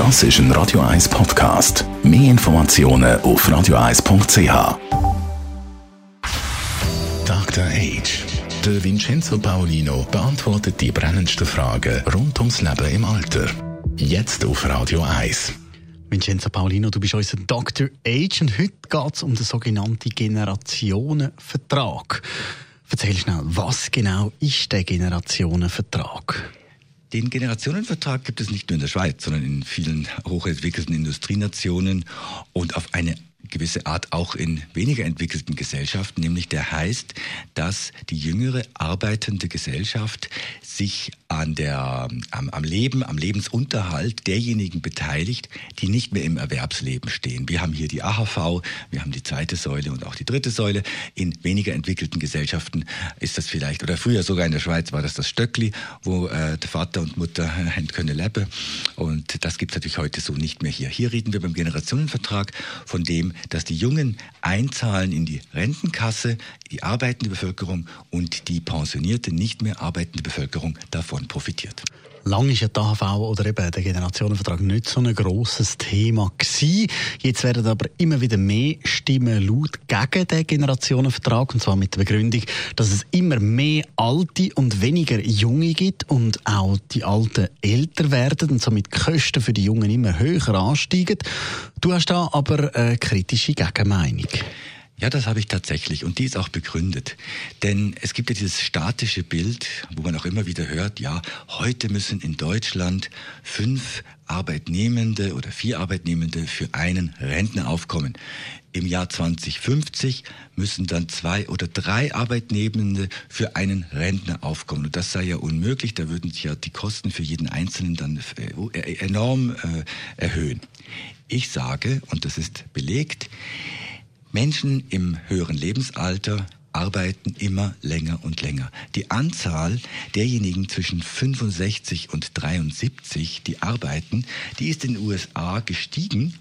Das ist ein Radio 1 Podcast. Mehr Informationen auf radio1.ch. Dr. Age. Der Vincenzo Paolino beantwortet die brennendsten Fragen rund ums Leben im Alter. Jetzt auf Radio 1. Vincenzo Paolino, du bist unser Dr. Age und heute geht es um den sogenannten Generationenvertrag. Erzähl schnell, was genau ist der Generationenvertrag? Den Generationenvertrag gibt es nicht nur in der Schweiz, sondern in vielen hochentwickelten Industrienationen und auf eine gewisse Art auch in weniger entwickelten Gesellschaften, nämlich der heißt, dass die jüngere arbeitende Gesellschaft sich an der, am, am Leben, am Lebensunterhalt derjenigen beteiligt, die nicht mehr im Erwerbsleben stehen. Wir haben hier die AHV, wir haben die zweite Säule und auch die dritte Säule. In weniger entwickelten Gesellschaften ist das vielleicht, oder früher sogar in der Schweiz war das das Stöckli, wo äh, Vater und Mutter äh, können leben. Und das gibt es natürlich heute so nicht mehr hier. Hier reden wir beim Generationenvertrag von dem, dass die Jungen einzahlen in die Rentenkasse, die arbeitende Bevölkerung und die pensionierte, nicht mehr arbeitende Bevölkerung davon profitiert. Lang ist ja die AHV oder eben der Generationenvertrag nicht so ein grosses Thema gewesen. Jetzt werden aber immer wieder mehr Stimmen laut gegen den Generationenvertrag und zwar mit der Begründung, dass es immer mehr Alte und weniger Junge gibt und auch die Alten älter werden und somit die Kosten für die Jungen immer höher ansteigen. Du hast da aber eine kritische Gegenmeinung. Ja, das habe ich tatsächlich und die ist auch begründet. Denn es gibt ja dieses statische Bild, wo man auch immer wieder hört, ja, heute müssen in Deutschland fünf Arbeitnehmende oder vier Arbeitnehmende für einen Rentner aufkommen. Im Jahr 2050 müssen dann zwei oder drei Arbeitnehmende für einen Rentner aufkommen. Und das sei ja unmöglich, da würden sich ja die Kosten für jeden Einzelnen dann äh, enorm äh, erhöhen. Ich sage, und das ist belegt, Menschen im höheren Lebensalter arbeiten immer länger und länger. Die Anzahl derjenigen zwischen 65 und 73, die arbeiten, die ist in den USA gestiegen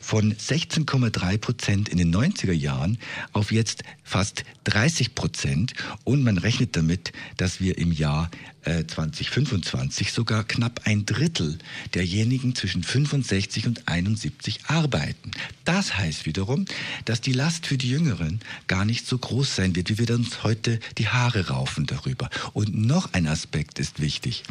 von 16,3 Prozent in den 90er Jahren auf jetzt fast 30 Prozent. Und man rechnet damit, dass wir im Jahr äh, 2025 sogar knapp ein Drittel derjenigen zwischen 65 und 71 arbeiten. Das heißt wiederum, dass die Last für die Jüngeren gar nicht so groß sein wird, wie wir uns heute die Haare raufen darüber. Und noch ein Aspekt ist wichtig,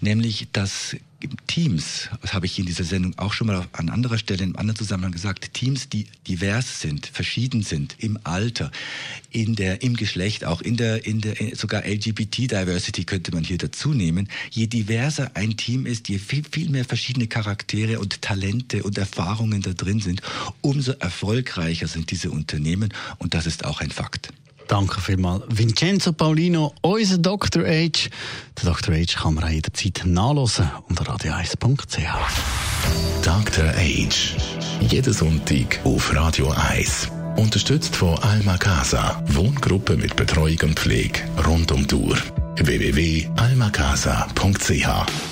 nämlich dass Teams, das habe ich in dieser Sendung auch schon mal an anderer Stelle einem anderen Zusammenhang gesagt, Teams, die divers sind, verschieden sind im Alter, in der, im Geschlecht, auch in der, in der, sogar LGBT-Diversity könnte man hier dazu nehmen. Je diverser ein Team ist, je viel, viel mehr verschiedene Charaktere und Talente und Erfahrungen da drin sind, umso erfolgreicher sind diese Unternehmen und das ist auch ein Fakt. Danke vielmals. Vincenzo Paulino, unser Dr. H. Der Dr. H kann man auch jederzeit nachlesen unter radio1.ch. Dr. H. Jeden Sonntag auf Radio 1. Unterstützt von Alma Casa. Wohngruppe mit Betreuung und Pflege rund um die Uhr. www.almacasa.ch